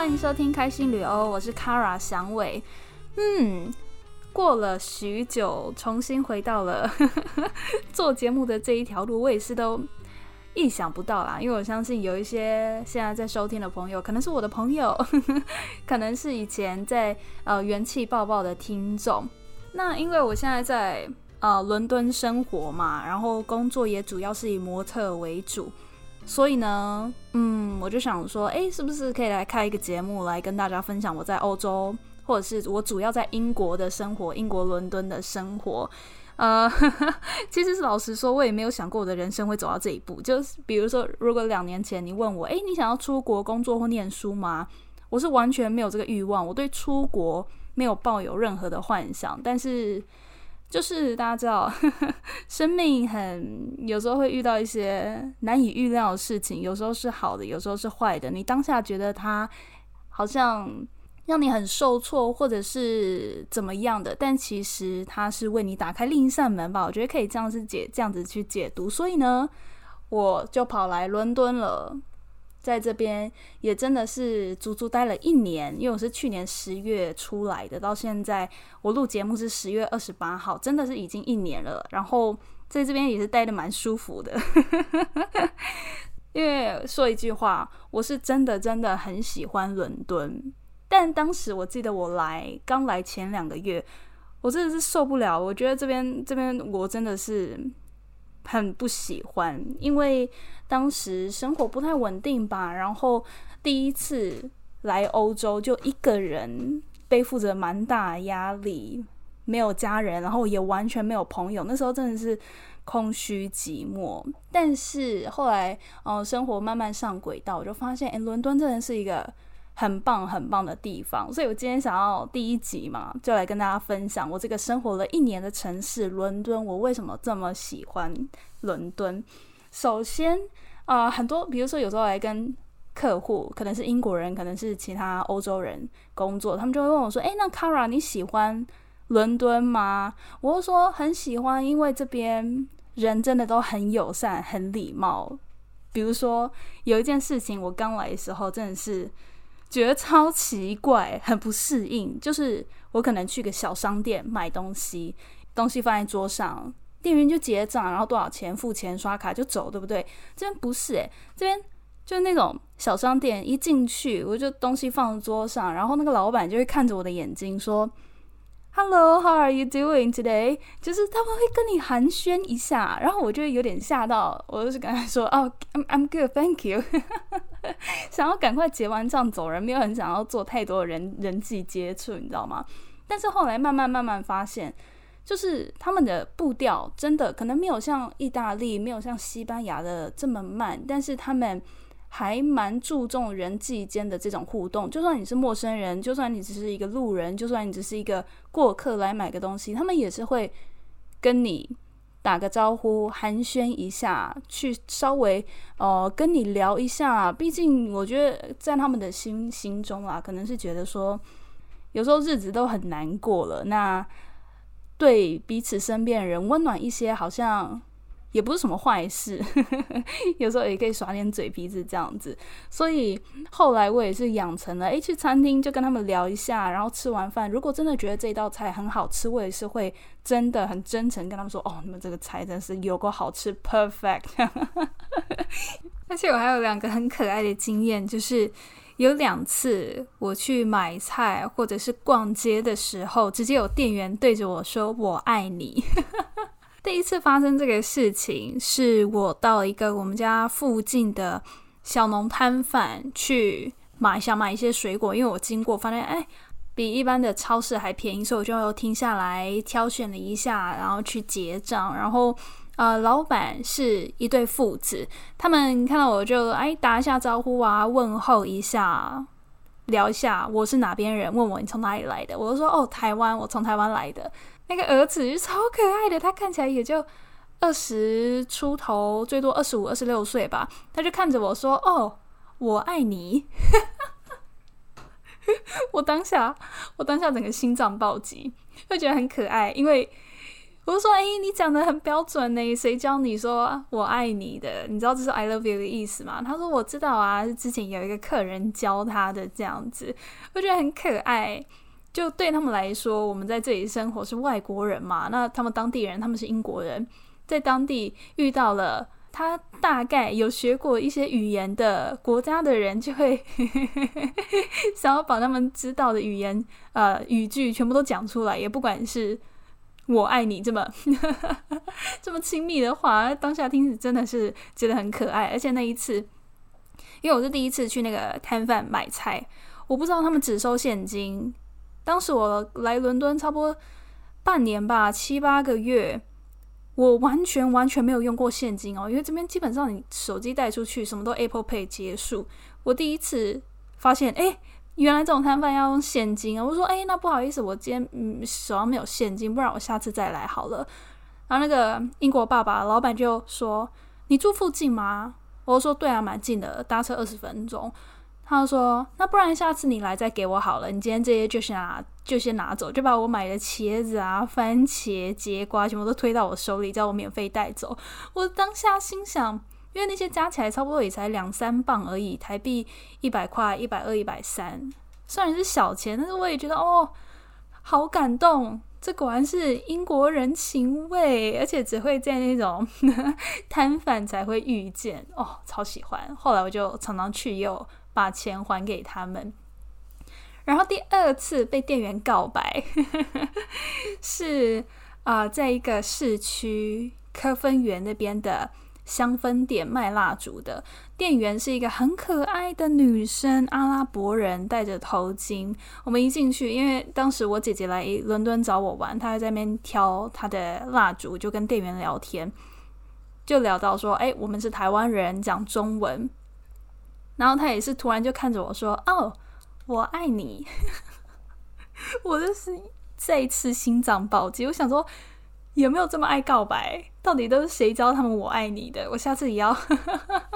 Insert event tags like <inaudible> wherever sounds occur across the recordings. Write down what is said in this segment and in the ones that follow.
欢迎收听开心旅欧，我是 Kara 祥伟。嗯，过了许久，重新回到了 <laughs> 做节目的这一条路，我也是都意想不到啦。因为我相信有一些现在在收听的朋友，可能是我的朋友，<laughs> 可能是以前在呃元气爆爆的听众。那因为我现在在呃伦敦生活嘛，然后工作也主要是以模特为主。所以呢，嗯，我就想说，哎，是不是可以来开一个节目，来跟大家分享我在欧洲，或者是我主要在英国的生活，英国伦敦的生活。呃，<laughs> 其实是老实说，我也没有想过我的人生会走到这一步。就是比如说，如果两年前你问我，哎，你想要出国工作或念书吗？我是完全没有这个欲望，我对出国没有抱有任何的幻想。但是。就是大家知道，<laughs> 生命很有时候会遇到一些难以预料的事情，有时候是好的，有时候是坏的。你当下觉得它好像让你很受挫，或者是怎么样的，但其实它是为你打开另一扇门吧。我觉得可以这样子解，这样子去解读。所以呢，我就跑来伦敦了。在这边也真的是足足待了一年，因为我是去年十月出来的，到现在我录节目是十月二十八号，真的是已经一年了。然后在这边也是待的蛮舒服的，<laughs> 因为说一句话，我是真的真的很喜欢伦敦。但当时我记得我来刚来前两个月，我真的是受不了，我觉得这边这边我真的是。很不喜欢，因为当时生活不太稳定吧。然后第一次来欧洲，就一个人背负着蛮大压力，没有家人，然后也完全没有朋友。那时候真的是空虚寂寞。但是后来，哦，生活慢慢上轨道，我就发现，哎，伦敦真的是一个。很棒很棒的地方，所以我今天想要第一集嘛，就来跟大家分享我这个生活了一年的城市伦敦，我为什么这么喜欢伦敦。首先啊，很多比如说有时候来跟客户，可能是英国人，可能是其他欧洲人工作，他们就会问我说：“诶，那 Kara 你喜欢伦敦吗？”我就说很喜欢，因为这边人真的都很友善、很礼貌。比如说有一件事情，我刚来的时候真的是。觉得超奇怪，很不适应。就是我可能去个小商店买东西，东西放在桌上，店员就结账，然后多少钱付钱，刷卡就走，对不对？这边不是诶，这边就是那种小商店，一进去我就东西放桌上，然后那个老板就会看着我的眼睛说。Hello, how are you doing today？就是他们会跟你寒暄一下，然后我就有点吓到，我就是跟他说：“哦，I'm I'm good, thank you。<laughs> ”想要赶快结完账走人，没有很想要做太多的人人际接触，你知道吗？但是后来慢慢慢慢发现，就是他们的步调真的可能没有像意大利、没有像西班牙的这么慢，但是他们。还蛮注重人际间的这种互动，就算你是陌生人，就算你只是一个路人，就算你只是一个过客来买个东西，他们也是会跟你打个招呼，寒暄一下，去稍微呃跟你聊一下。毕竟我觉得在他们的心心中啊，可能是觉得说，有时候日子都很难过了，那对彼此身边的人温暖一些，好像。也不是什么坏事，<laughs> 有时候也可以耍点嘴皮子这样子。所以后来我也是养成了，诶，去餐厅就跟他们聊一下，然后吃完饭，如果真的觉得这道菜很好吃，我也是会真的很真诚跟他们说，哦，你们这个菜真是有够好吃，perfect。<laughs> 而且我还有两个很可爱的经验，就是有两次我去买菜或者是逛街的时候，直接有店员对着我说“我爱你”。<laughs> 第一次发生这个事情，是我到一个我们家附近的小农摊贩去买，想买一些水果，因为我经过发现，哎，比一般的超市还便宜，所以我就停下来挑选了一下，然后去结账。然后，呃，老板是一对父子，他们看到我就哎打一下招呼啊，问候一下，聊一下我是哪边人，问我你从哪里来的，我就说哦，台湾，我从台湾来的。那个儿子超可爱的，他看起来也就二十出头，最多二十五、二十六岁吧。他就看着我说：“哦，我爱你。<laughs> ”我当下，我当下整个心脏暴击，会觉得很可爱，因为我就说：“哎，你讲的很标准呢，谁教你说我爱你的？你知道这是 I love you 的意思吗？”他说：“我知道啊，是之前有一个客人教他的这样子，我觉得很可爱。就对他们来说，我们在这里生活是外国人嘛，那他们当地人，他们是英国人，在当地遇到了他大概有学过一些语言的国家的人，就会 <laughs> 想要把他们知道的语言呃语句全部都讲出来，也不管是。”我爱你这么 <laughs> 这么亲密的话，当下听真的是觉得很可爱。而且那一次，因为我是第一次去那个摊贩买菜，我不知道他们只收现金。当时我来伦敦差不多半年吧，七八个月，我完全完全没有用过现金哦，因为这边基本上你手机带出去，什么都 Apple Pay 结束。我第一次发现，哎。原来这种摊贩要用现金啊！我说，哎，那不好意思，我今天嗯手上没有现金，不然我下次再来好了。然后那个英国爸爸老板就说：“你住附近吗？”我说：“对啊，蛮近的，搭车二十分钟。”他就说：“那不然下次你来再给我好了，你今天这些就先拿，就先拿走，就把我买的茄子啊、番茄、节瓜全部都推到我手里，叫我免费带走。”我当下心想。因为那些加起来差不多也才两三磅而已，台币一百块、一百二、一百三，虽然是小钱，但是我也觉得哦，好感动。这果然是英国人情味，而且只会在那种 <laughs> 摊贩才会遇见哦，超喜欢。后来我就常常去，又把钱还给他们。<laughs> 然后第二次被店员告白，<laughs> 是啊，在一个市区科芬园那边的。香氛店卖蜡烛的店员是一个很可爱的女生，阿拉伯人，戴着头巾。我们一进去，因为当时我姐姐来伦敦找我玩，她还在那边挑她的蜡烛，就跟店员聊天，就聊到说：“哎，我们是台湾人，讲中文。”然后她也是突然就看着我说：“哦，我爱你。<laughs> ”我就是再一次心脏暴击，我想说。有没有这么爱告白？到底都是谁教他们“我爱你”的？我下次也要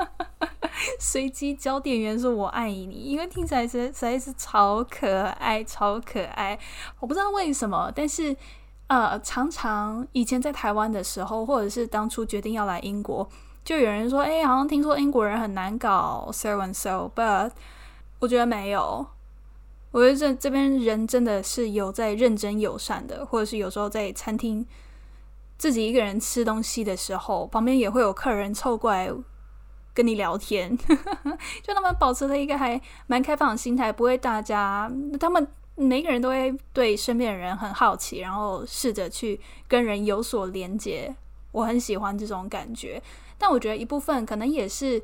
<laughs> 随机教店员说“我爱你”，因为听起来实实在是超可爱，超可爱。我不知道为什么，但是呃，常常以前在台湾的时候，或者是当初决定要来英国，就有人说：“哎，好像听说英国人很难搞，so and so。” But 我觉得没有，我觉得这这边人真的是有在认真友善的，或者是有时候在餐厅。自己一个人吃东西的时候，旁边也会有客人凑过来跟你聊天，<laughs> 就他们保持了一个还蛮开放的心态，不会大家他们每个人都会对身边的人很好奇，然后试着去跟人有所连接。我很喜欢这种感觉，但我觉得一部分可能也是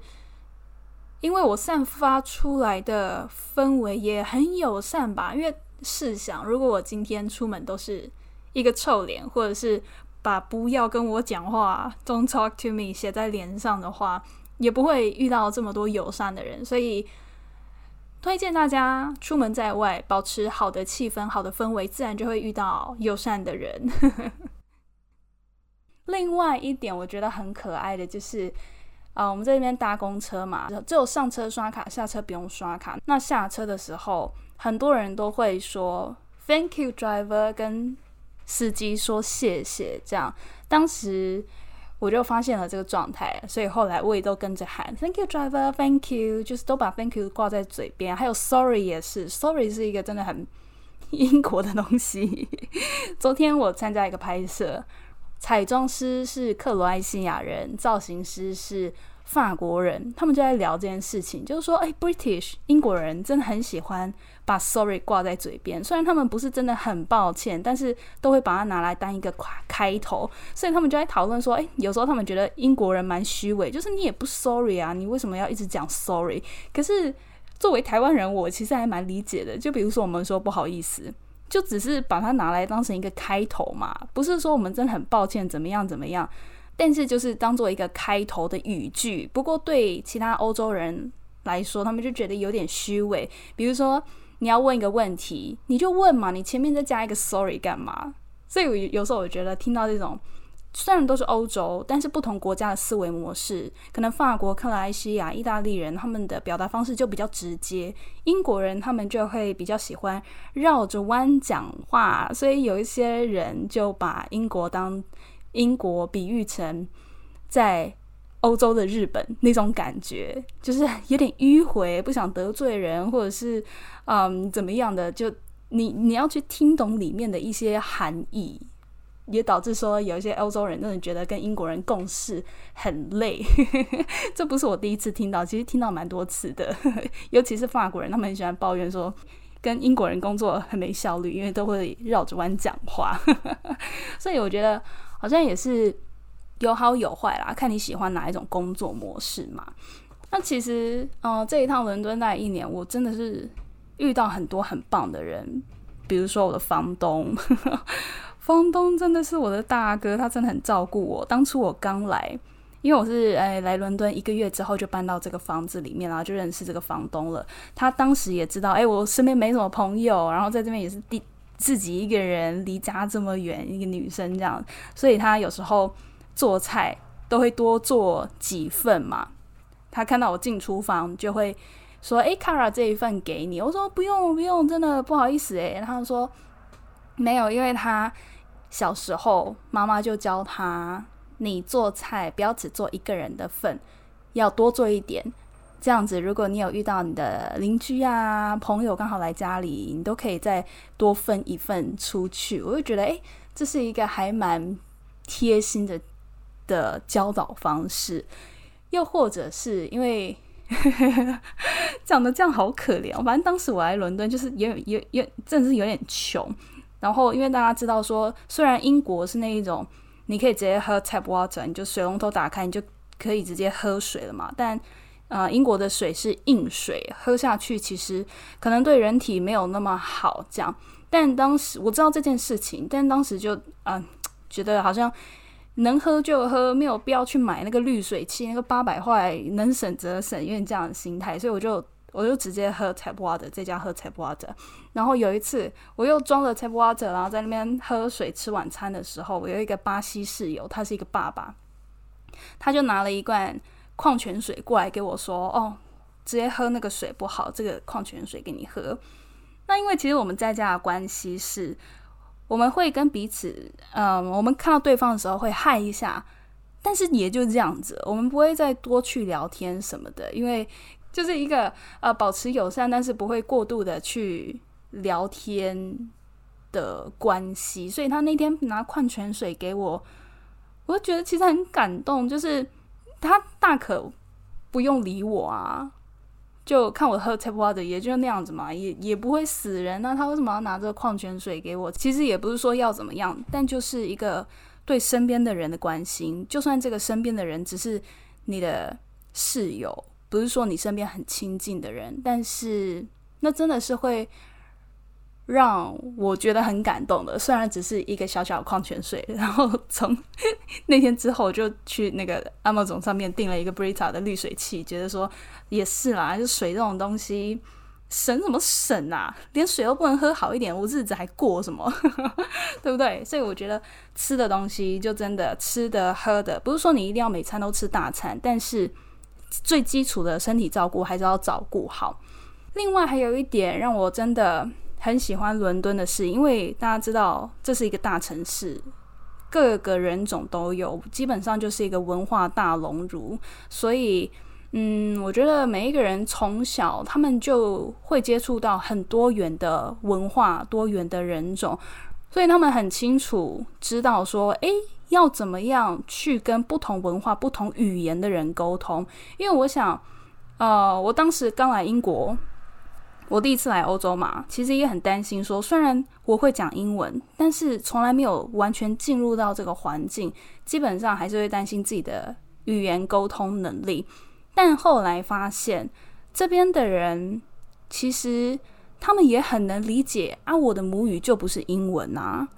因为我散发出来的氛围也很友善吧。因为试想，如果我今天出门都是一个臭脸，或者是把不要跟我讲话，Don't talk to me 写在脸上的话，也不会遇到这么多友善的人。所以推荐大家出门在外，保持好的气氛、好的氛围，自然就会遇到友善的人。<laughs> 另外一点，我觉得很可爱的就是，啊，我们在这边搭公车嘛，只有上车刷卡，下车不用刷卡。那下车的时候，很多人都会说 “Thank you, driver” 跟。司机说谢谢，这样当时我就发现了这个状态，所以后来我也都跟着喊 Thank you, driver. Thank you，就是都把 Thank you 挂在嘴边。还有 Sorry 也是，Sorry 是一个真的很 <laughs> 英国的东西。<laughs> 昨天我参加一个拍摄，彩妆师是克罗埃西亚人，造型师是。法国人他们就在聊这件事情，就是说，哎，British 英国人真的很喜欢把 sorry 挂在嘴边，虽然他们不是真的很抱歉，但是都会把它拿来当一个开头，所以他们就在讨论说，哎，有时候他们觉得英国人蛮虚伪，就是你也不 sorry 啊，你为什么要一直讲 sorry？可是作为台湾人，我其实还蛮理解的，就比如说我们说不好意思，就只是把它拿来当成一个开头嘛，不是说我们真的很抱歉怎么样怎么样。但是就是当做一个开头的语句，不过对其他欧洲人来说，他们就觉得有点虚伪。比如说你要问一个问题，你就问嘛，你前面再加一个 sorry 干嘛？所以我有时候我觉得听到这种虽然都是欧洲，但是不同国家的思维模式，可能法国、克莱西亚、意大利人他们的表达方式就比较直接，英国人他们就会比较喜欢绕着弯讲话，所以有一些人就把英国当英国比喻成在欧洲的日本那种感觉，就是有点迂回，不想得罪人，或者是嗯怎么样的，就你你要去听懂里面的一些含义。也导致说有一些欧洲人真的觉得跟英国人共事很累，<laughs> 这不是我第一次听到，其实听到蛮多次的，尤其是法国人，他们很喜欢抱怨说跟英国人工作很没效率，因为都会绕着弯讲话，<laughs> 所以我觉得好像也是有好有坏啦，看你喜欢哪一种工作模式嘛。那其实，嗯，这一趟伦敦待一年，我真的是遇到很多很棒的人，比如说我的房东。<laughs> 房东真的是我的大哥，他真的很照顾我。当初我刚来，因为我是哎来伦敦一个月之后就搬到这个房子里面，然后就认识这个房东了。他当时也知道，哎，我身边没什么朋友，然后在这边也是第自己一个人，离家这么远，一个女生这样，所以他有时候做菜都会多做几份嘛。他看到我进厨房就会说：“哎，Kara 这一份给你。”我说：“不用不用，真的不好意思。”哎，他说。没有，因为他小时候妈妈就教他，你做菜不要只做一个人的份，要多做一点。这样子，如果你有遇到你的邻居啊、朋友刚好来家里，你都可以再多分一份出去。我就觉得，哎，这是一个还蛮贴心的的教导方式。又或者是因为 <laughs> 讲的这样好可怜，反正当时我来伦敦就是有有有，真的是有点穷。然后，因为大家知道说，虽然英国是那一种，你可以直接喝 tap water，你就水龙头打开，你就可以直接喝水了嘛。但，呃，英国的水是硬水，喝下去其实可能对人体没有那么好。这样，但当时我知道这件事情，但当时就啊，觉得好像能喝就喝，没有必要去买那个滤水器，那个八百块能省则省，有点这样的心态，所以我就。我就直接喝 tap water，在家喝 tap water。然后有一次，我又装了 tap water，然后在那边喝水吃晚餐的时候，我有一个巴西室友，他是一个爸爸，他就拿了一罐矿泉水过来给我说：“哦，直接喝那个水不好，这个矿泉水给你喝。”那因为其实我们在家的关系是，我们会跟彼此，嗯，我们看到对方的时候会嗨一下，但是也就这样子，我们不会再多去聊天什么的，因为。就是一个呃保持友善，但是不会过度的去聊天的关系。所以他那天拿矿泉水给我，我就觉得其实很感动。就是他大可不用理我啊，就看我喝 tap water，也就那样子嘛，也也不会死人。那他为什么要拿这个矿泉水给我？其实也不是说要怎么样，但就是一个对身边的人的关心。就算这个身边的人只是你的室友。不是说你身边很亲近的人，但是那真的是会让我觉得很感动的。虽然只是一个小小的矿泉水，<laughs> 然后从 <laughs> 那天之后就去那个 Amazon 上面订了一个 Brita 的滤水器，觉得说也是啦，就水这种东西省什么省啊？连水都不能喝好一点，我日子还过什么？<laughs> 对不对？所以我觉得吃的东西就真的吃的喝的，不是说你一定要每餐都吃大餐，但是。最基础的身体照顾还是要照顾好。另外还有一点让我真的很喜欢伦敦的是，因为大家知道这是一个大城市，各个人种都有，基本上就是一个文化大熔炉。所以，嗯，我觉得每一个人从小他们就会接触到很多元的文化、多元的人种，所以他们很清楚知道说，诶。要怎么样去跟不同文化、不同语言的人沟通？因为我想，呃，我当时刚来英国，我第一次来欧洲嘛，其实也很担心，说虽然我会讲英文，但是从来没有完全进入到这个环境，基本上还是会担心自己的语言沟通能力。但后来发现，这边的人其实他们也很能理解啊，我的母语就不是英文啊，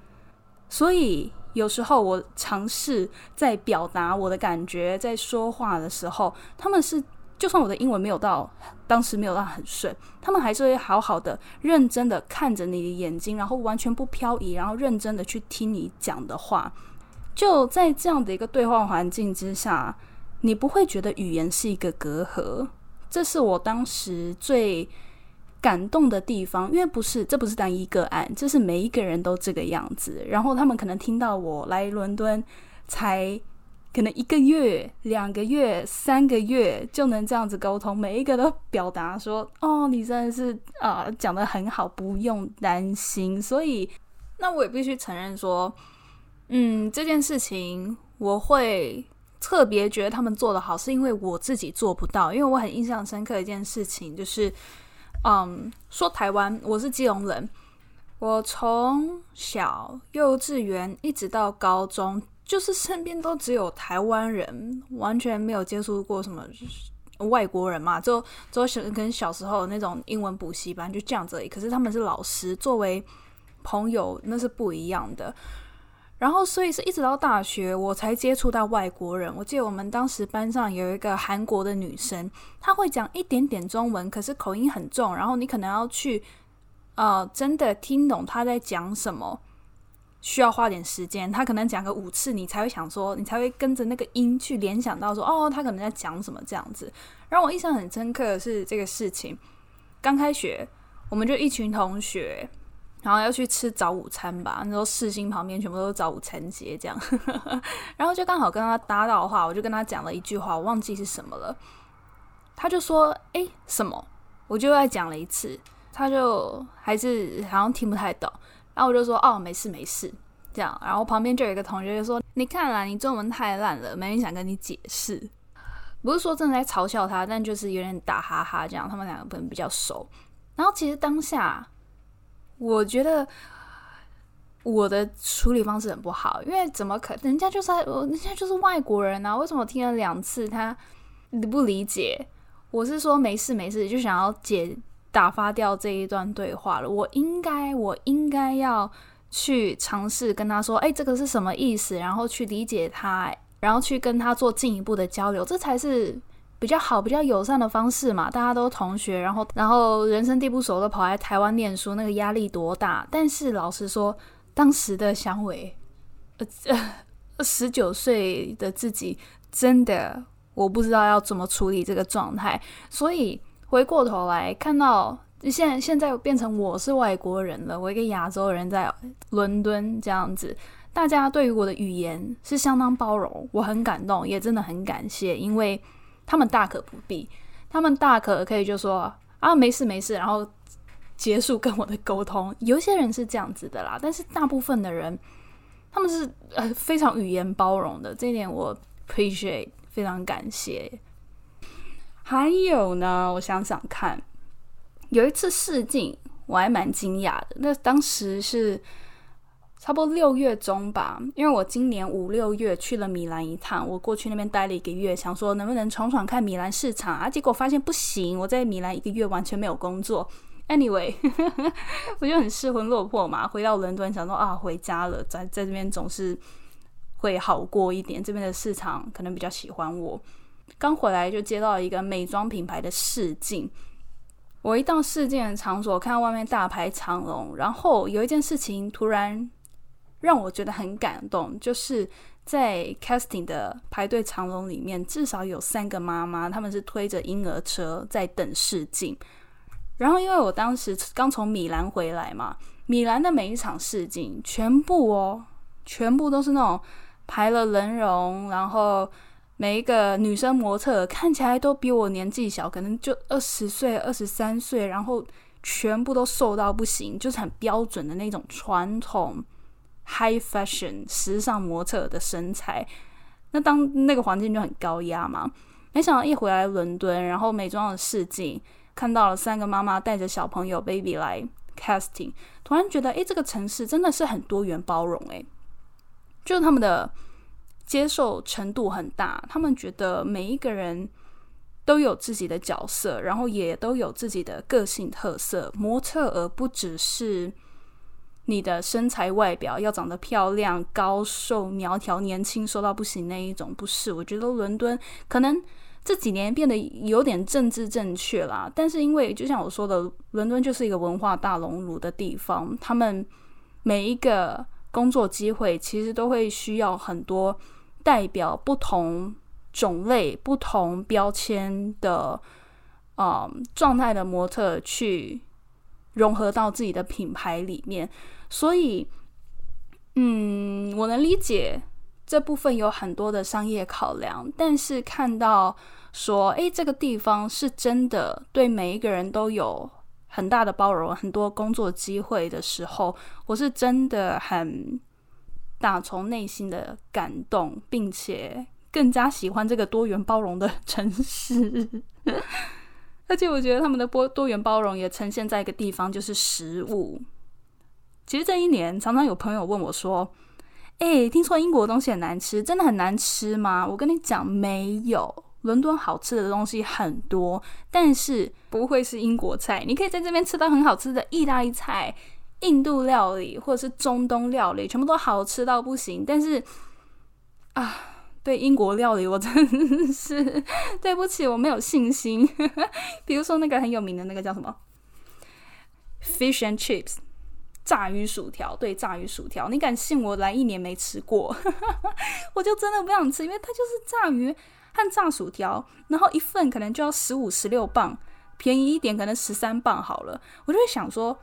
所以。有时候我尝试在表达我的感觉，在说话的时候，他们是就算我的英文没有到当时没有到很顺，他们还是会好好的、认真的看着你的眼睛，然后完全不漂移，然后认真的去听你讲的话。就在这样的一个对话环境之下，你不会觉得语言是一个隔阂。这是我当时最感动的地方，因为不是这不是单一个案，这是每一个人都这个样子。然后他们可能听到我来伦敦才可能一个月、两个月、三个月就能这样子沟通，每一个都表达说：“哦，你真的是啊，讲的很好，不用担心。”所以，那我也必须承认说，嗯，这件事情我会。特别觉得他们做的好，是因为我自己做不到。因为我很印象深刻一件事情，就是，嗯，说台湾，我是基隆人，我从小幼稚园一直到高中，就是身边都只有台湾人，完全没有接触过什么外国人嘛。就就小跟小时候那种英文补习班就这样子。可是他们是老师，作为朋友那是不一样的。然后，所以是一直到大学，我才接触到外国人。我记得我们当时班上有一个韩国的女生，她会讲一点点中文，可是口音很重。然后你可能要去，呃，真的听懂她在讲什么，需要花点时间。他可能讲个五次，你才会想说，你才会跟着那个音去联想到说，哦，他可能在讲什么这样子。让我印象很深刻的是这个事情。刚开学，我们就一群同学。然后要去吃早午餐吧，那时候四星旁边全部都是早午餐街这样，<laughs> 然后就刚好跟他搭到的话，我就跟他讲了一句话，我忘记是什么了，他就说：“哎，什么？”我就再讲了一次，他就还是好像听不太懂，然后我就说：“哦，没事没事。”这样，然后旁边就有一个同学就说：“你看啦，你中文太烂了，没人想跟你解释。”不是说正在嘲笑他，但就是有点打哈哈这样，他们两个可能比较熟。然后其实当下。我觉得我的处理方式很不好，因为怎么可人家就是人家就是外国人啊？为什么听了两次他不理解？我是说没事没事，就想要解打发掉这一段对话了。我应该我应该要去尝试跟他说，哎，这个是什么意思？然后去理解他，然后去跟他做进一步的交流，这才是。比较好、比较友善的方式嘛，大家都同学，然后然后人生地不熟的跑来台湾念书，那个压力多大？但是老实说，当时的香伟，呃，十九岁的自己，真的我不知道要怎么处理这个状态。所以回过头来看到现在，现在变成我是外国人了，我一个亚洲人在伦敦这样子，大家对于我的语言是相当包容，我很感动，也真的很感谢，因为。他们大可不必，他们大可可以就说啊，没事没事，然后结束跟我的沟通。有些人是这样子的啦，但是大部分的人，他们是呃非常语言包容的，这一点我 appreciate，非常感谢。还有呢，我想想看，有一次试镜，我还蛮惊讶的。那当时是。差不多六月中吧，因为我今年五六月去了米兰一趟，我过去那边待了一个月，想说能不能闯闯看米兰市场啊，结果发现不行，我在米兰一个月完全没有工作。Anyway，<laughs> 我就很失魂落魄嘛，回到伦敦想说啊，回家了，在在这边总是会好过一点，这边的市场可能比较喜欢我。刚回来就接到一个美妆品牌的试镜，我一到试镜的场所，看到外面大排长龙，然后有一件事情突然。让我觉得很感动，就是在 casting 的排队长龙里面，至少有三个妈妈，他们是推着婴儿车在等试镜。然后，因为我当时刚从米兰回来嘛，米兰的每一场试镜，全部哦，全部都是那种排了人龙，然后每一个女生模特看起来都比我年纪小，可能就二十岁、二十三岁，然后全部都瘦到不行，就是很标准的那种传统。High fashion 时尚模特的身材，那当那个环境就很高压嘛。没想到一回来伦敦，然后美妆的试镜，看到了三个妈妈带着小朋友 baby 来 casting，突然觉得，诶，这个城市真的是很多元包容，诶，就是他们的接受程度很大，他们觉得每一个人都有自己的角色，然后也都有自己的个性特色，模特而不只是。你的身材外表要长得漂亮、高瘦、苗条、年轻，瘦到不行那一种，不是？我觉得伦敦可能这几年变得有点政治正确啦，但是因为就像我说的，伦敦就是一个文化大熔炉的地方，他们每一个工作机会，其实都会需要很多代表不同种类、不同标签的啊状态的模特去融合到自己的品牌里面。所以，嗯，我能理解这部分有很多的商业考量，但是看到说，诶，这个地方是真的对每一个人都有。很大的包容，很多工作机会的时候，我是真的很打从内心的感动，并且更加喜欢这个多元包容的 <laughs> 城市。<laughs> 而且我觉得他们的多多元包容也呈现在一个地方，就是食物。其实这一年，常常有朋友问我说：“哎，听说英国东西很难吃，真的很难吃吗？”我跟你讲，没有。伦敦好吃的东西很多，但是不会是英国菜。你可以在这边吃到很好吃的意大利菜、印度料理或者是中东料理，全部都好吃到不行。但是啊，对英国料理我真的是 <laughs> 对不起，我没有信心。<laughs> 比如说那个很有名的那个叫什么 fish and chips 炸鱼薯条，对炸鱼薯条，你敢信我来一年没吃过，<laughs> 我就真的不想吃，因为它就是炸鱼。和炸薯条，然后一份可能就要十五、十六磅，便宜一点可能十三磅好了。我就会想说，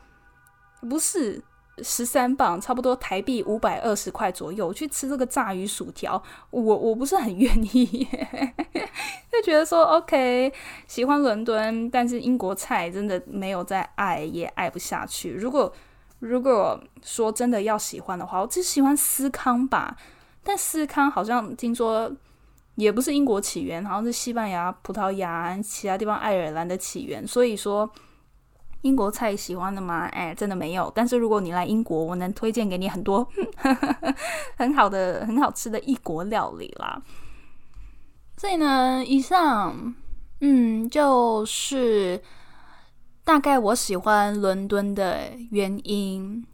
不是十三磅，差不多台币五百二十块左右，去吃这个炸鱼薯条，<laughs> 我我不是很愿意，<laughs> 就觉得说 OK，喜欢伦敦，但是英国菜真的没有再爱，也爱不下去。如果如果说真的要喜欢的话，我只喜欢司康吧，但司康好像听说。也不是英国起源，好像是西班牙、葡萄牙其他地方爱尔兰的起源。所以说，英国菜喜欢的吗？哎，真的没有。但是如果你来英国，我能推荐给你很多 <laughs> 很好的、很好吃的异国料理啦。所以呢，以上，嗯，就是大概我喜欢伦敦的原因：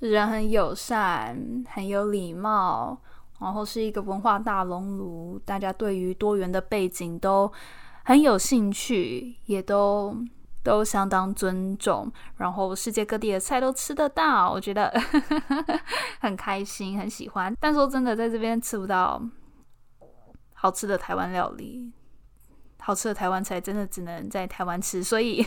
人很友善，很有礼貌。然后是一个文化大熔炉，大家对于多元的背景都很有兴趣，也都都相当尊重。然后世界各地的菜都吃得到，我觉得 <laughs> 很开心，很喜欢。但说真的，在这边吃不到好吃的台湾料理，好吃的台湾菜真的只能在台湾吃，所以。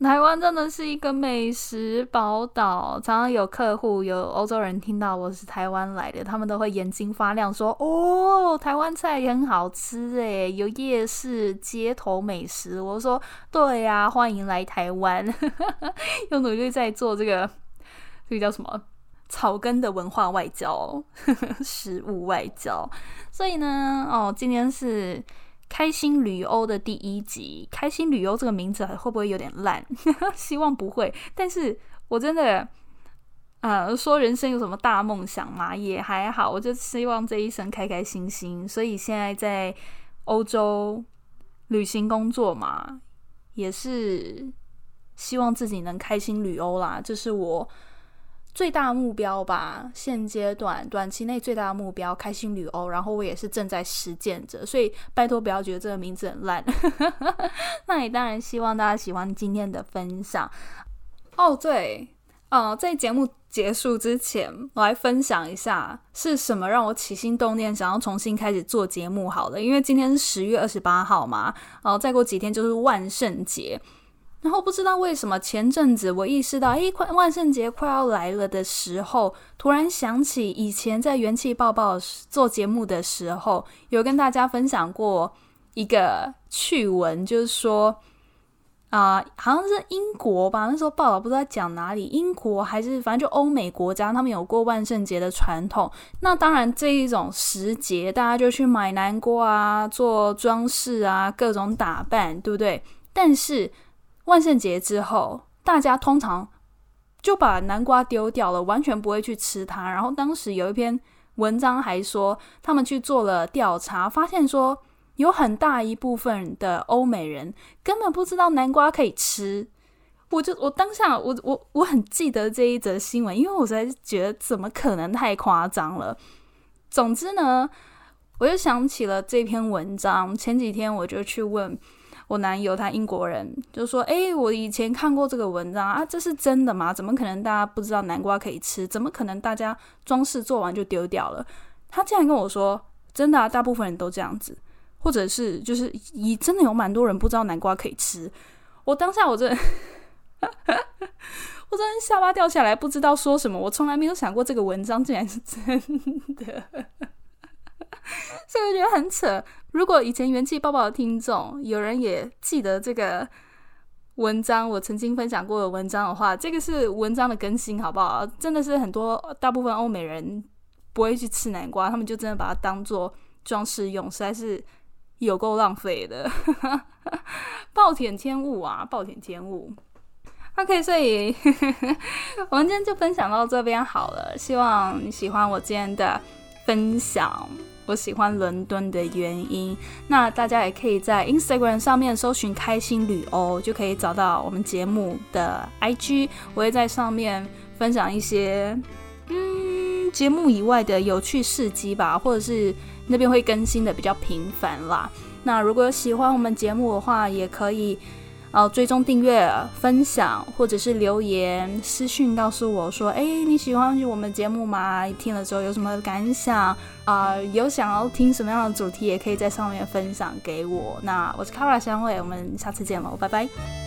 台湾真的是一个美食宝岛，常常有客户、有欧洲人听到我是台湾来的，他们都会眼睛发亮，说：“哦，台湾菜也很好吃诶，有夜市、街头美食。”我说：“对呀，欢迎来台湾。<laughs> ”又努力在做这个，这个叫什么草根的文化外交、<laughs> 食物外交。所以呢，哦，今天是。开心旅欧的第一集，开心旅欧这个名字会不会有点烂？<laughs> 希望不会。但是我真的，呃，说人生有什么大梦想嘛，也还好。我就希望这一生开开心心。所以现在在欧洲旅行工作嘛，也是希望自己能开心旅欧啦。这是我。最大目标吧，现阶段短期内最大的目标，开心旅欧。然后我也是正在实践着，所以拜托不要觉得这个名字很烂。<laughs> 那也当然希望大家喜欢今天的分享。哦，对，呃，在节目结束之前，我来分享一下是什么让我起心动念想要重新开始做节目。好了，因为今天是十月二十八号嘛，然后再过几天就是万圣节。然后不知道为什么，前阵子我意识到，哎，快万圣节快要来了的时候，突然想起以前在元气爆爆做节目的时候，有跟大家分享过一个趣闻，就是说，啊，好像是英国吧，那时候报道不知道讲哪里，英国还是反正就欧美国家，他们有过万圣节的传统。那当然这一种时节，大家就去买南瓜啊，做装饰啊，各种打扮，对不对？但是万圣节之后，大家通常就把南瓜丢掉了，完全不会去吃它。然后当时有一篇文章还说，他们去做了调查，发现说有很大一部分的欧美人根本不知道南瓜可以吃。我就我当下我我我很记得这一则新闻，因为我实在觉得怎么可能太夸张了。总之呢，我就想起了这篇文章。前几天我就去问。我男友他英国人就说：“诶，我以前看过这个文章啊，这是真的吗？怎么可能大家不知道南瓜可以吃？怎么可能大家装饰做完就丢掉了？”他竟然跟我说：“真的啊，大部分人都这样子，或者是就是以真的有蛮多人不知道南瓜可以吃。”我当下我真的，<laughs> 我真的下巴掉下来，不知道说什么。我从来没有想过这个文章竟然是真的，<laughs> 所以我觉得很扯。如果以前元气爆爆的听众有人也记得这个文章，我曾经分享过的文章的话，这个是文章的更新，好不好？真的是很多大部分欧美人不会去吃南瓜，他们就真的把它当做装饰用，实在是有够浪费的。<laughs> 暴殄天物啊，暴殄天物。OK，所以 <laughs> 我们今天就分享到这边好了。希望你喜欢我今天的分享。我喜欢伦敦的原因，那大家也可以在 Instagram 上面搜寻“开心旅欧”，就可以找到我们节目的 IG。我会在上面分享一些嗯节目以外的有趣事迹吧，或者是那边会更新的比较频繁啦。那如果有喜欢我们节目的话，也可以。哦，追踪订阅、分享，或者是留言私讯告诉我说：“哎，你喜欢我们节目吗？听了之后有什么感想？啊，有想要听什么样的主题，也可以在上面分享给我。”那我是 Kara 香味，我们下次见喽，拜拜。